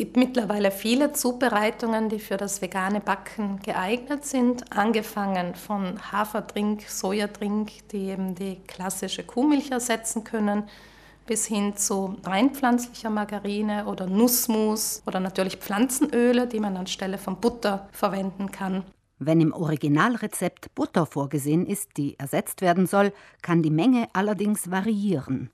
gibt mittlerweile viele Zubereitungen, die für das vegane Backen geeignet sind, angefangen von Haferdrink, Sojadrink, die eben die klassische Kuhmilch ersetzen können, bis hin zu rein pflanzlicher Margarine oder Nussmus oder natürlich Pflanzenöle, die man anstelle von Butter verwenden kann. Wenn im Originalrezept Butter vorgesehen ist, die ersetzt werden soll, kann die Menge allerdings variieren.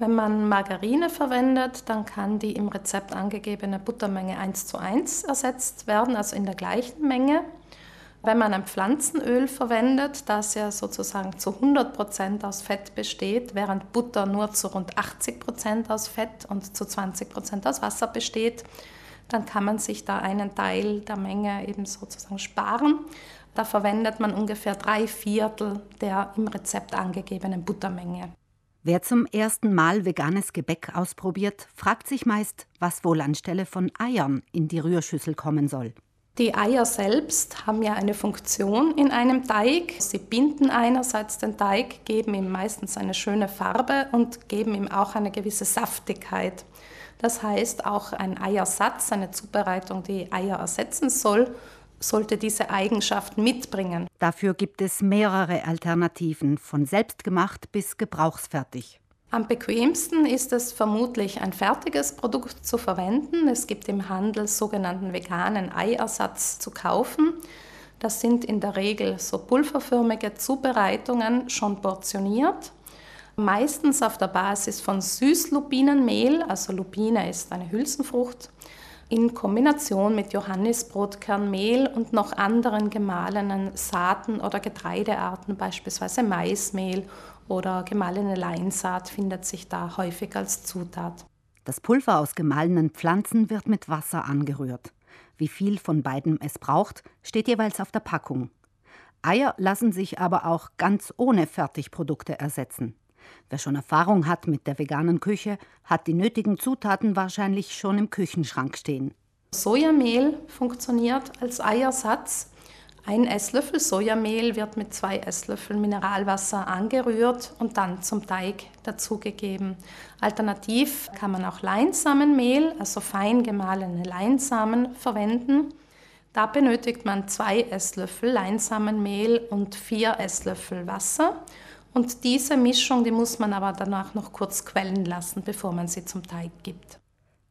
Wenn man Margarine verwendet, dann kann die im Rezept angegebene Buttermenge 1 zu 1 ersetzt werden, also in der gleichen Menge. Wenn man ein Pflanzenöl verwendet, das ja sozusagen zu 100 Prozent aus Fett besteht, während Butter nur zu rund 80 Prozent aus Fett und zu 20 Prozent aus Wasser besteht, dann kann man sich da einen Teil der Menge eben sozusagen sparen. Da verwendet man ungefähr drei Viertel der im Rezept angegebenen Buttermenge. Wer zum ersten Mal veganes Gebäck ausprobiert, fragt sich meist, was wohl anstelle von Eiern in die Rührschüssel kommen soll. Die Eier selbst haben ja eine Funktion in einem Teig. Sie binden einerseits den Teig, geben ihm meistens eine schöne Farbe und geben ihm auch eine gewisse Saftigkeit. Das heißt, auch ein Eiersatz, eine Zubereitung, die Eier ersetzen soll, sollte diese Eigenschaften mitbringen. Dafür gibt es mehrere Alternativen, von selbstgemacht bis gebrauchsfertig. Am bequemsten ist es vermutlich, ein fertiges Produkt zu verwenden. Es gibt im Handel sogenannten veganen Eiersatz zu kaufen. Das sind in der Regel so pulverförmige Zubereitungen, schon portioniert. Meistens auf der Basis von Süßlupinenmehl, also Lupine ist eine Hülsenfrucht, in Kombination mit Johannisbrotkernmehl und noch anderen gemahlenen Saaten oder Getreidearten, beispielsweise Maismehl oder gemahlene Leinsaat, findet sich da häufig als Zutat. Das Pulver aus gemahlenen Pflanzen wird mit Wasser angerührt. Wie viel von beidem es braucht, steht jeweils auf der Packung. Eier lassen sich aber auch ganz ohne Fertigprodukte ersetzen. Wer schon Erfahrung hat mit der veganen Küche, hat die nötigen Zutaten wahrscheinlich schon im Küchenschrank stehen. Sojamehl funktioniert als Eiersatz. Ein Esslöffel Sojamehl wird mit zwei Esslöffeln Mineralwasser angerührt und dann zum Teig dazugegeben. Alternativ kann man auch Leinsamenmehl, also fein gemahlene Leinsamen, verwenden. Da benötigt man zwei Esslöffel Leinsamenmehl und vier Esslöffel Wasser. Und diese Mischung, die muss man aber danach noch kurz quellen lassen, bevor man sie zum Teig gibt.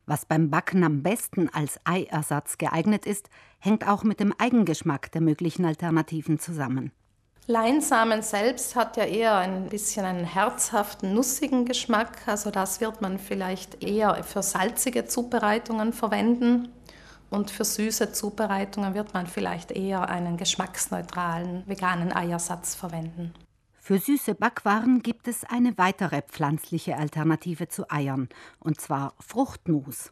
Was beim Backen am besten als Eiersatz geeignet ist, hängt auch mit dem Eigengeschmack der möglichen Alternativen zusammen. Leinsamen selbst hat ja eher ein bisschen einen herzhaften, nussigen Geschmack. Also das wird man vielleicht eher für salzige Zubereitungen verwenden. Und für süße Zubereitungen wird man vielleicht eher einen geschmacksneutralen veganen Eiersatz verwenden. Für süße Backwaren gibt es eine weitere pflanzliche Alternative zu Eiern, und zwar Fruchtmus.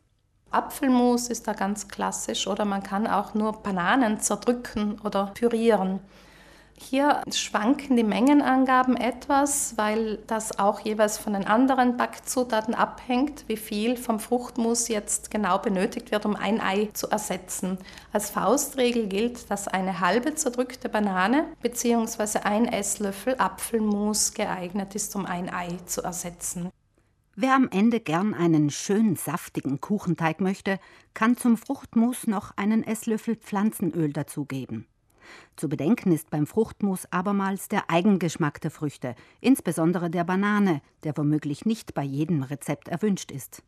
Apfelmus ist da ganz klassisch oder man kann auch nur Bananen zerdrücken oder pürieren. Hier schwanken die Mengenangaben etwas, weil das auch jeweils von den anderen Backzutaten abhängt, wie viel vom Fruchtmus jetzt genau benötigt wird, um ein Ei zu ersetzen. Als Faustregel gilt, dass eine halbe zerdrückte Banane bzw. ein Esslöffel Apfelmus geeignet ist, um ein Ei zu ersetzen. Wer am Ende gern einen schön saftigen Kuchenteig möchte, kann zum Fruchtmus noch einen Esslöffel Pflanzenöl dazugeben. Zu bedenken ist beim Fruchtmus abermals der Eigengeschmack der Früchte, insbesondere der Banane, der womöglich nicht bei jedem Rezept erwünscht ist.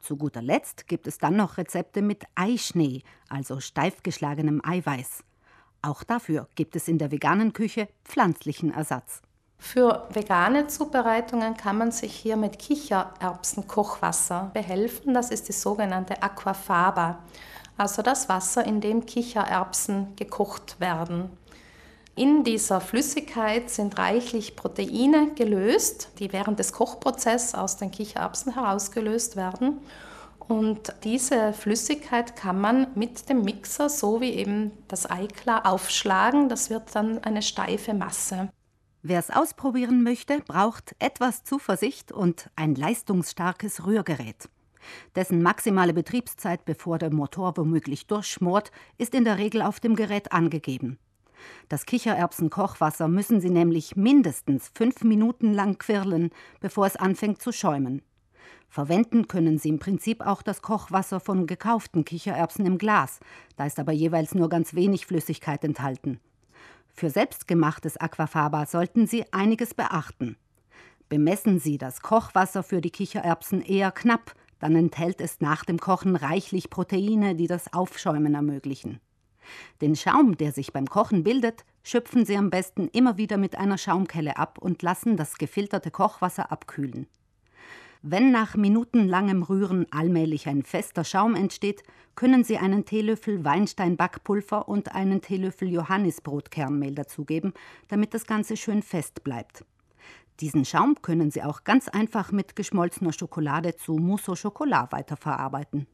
Zu guter Letzt gibt es dann noch Rezepte mit Eischnee, also steif geschlagenem Eiweiß. Auch dafür gibt es in der veganen Küche pflanzlichen Ersatz. Für vegane Zubereitungen kann man sich hier mit Kichererbsen-Kochwasser behelfen. Das ist die sogenannte Aquafaba also das Wasser, in dem Kichererbsen gekocht werden. In dieser Flüssigkeit sind reichlich Proteine gelöst, die während des Kochprozesses aus den Kichererbsen herausgelöst werden. Und diese Flüssigkeit kann man mit dem Mixer, so wie eben das Eiklar, aufschlagen. Das wird dann eine steife Masse. Wer es ausprobieren möchte, braucht etwas Zuversicht und ein leistungsstarkes Rührgerät. Dessen maximale Betriebszeit, bevor der Motor womöglich durchschmort, ist in der Regel auf dem Gerät angegeben. Das Kichererbsen-Kochwasser müssen Sie nämlich mindestens fünf Minuten lang quirlen, bevor es anfängt zu schäumen. Verwenden können Sie im Prinzip auch das Kochwasser von gekauften Kichererbsen im Glas, da ist aber jeweils nur ganz wenig Flüssigkeit enthalten. Für selbstgemachtes Aquafaba sollten Sie einiges beachten. Bemessen Sie das Kochwasser für die Kichererbsen eher knapp, dann enthält es nach dem Kochen reichlich Proteine, die das Aufschäumen ermöglichen. Den Schaum, der sich beim Kochen bildet, schöpfen Sie am besten immer wieder mit einer Schaumkelle ab und lassen das gefilterte Kochwasser abkühlen. Wenn nach minutenlangem Rühren allmählich ein fester Schaum entsteht, können Sie einen Teelöffel Weinstein-Backpulver und einen Teelöffel Johannisbrotkernmehl dazugeben, damit das Ganze schön fest bleibt. Diesen Schaum können Sie auch ganz einfach mit geschmolzener Schokolade zu Mousse au Chocolat weiterverarbeiten.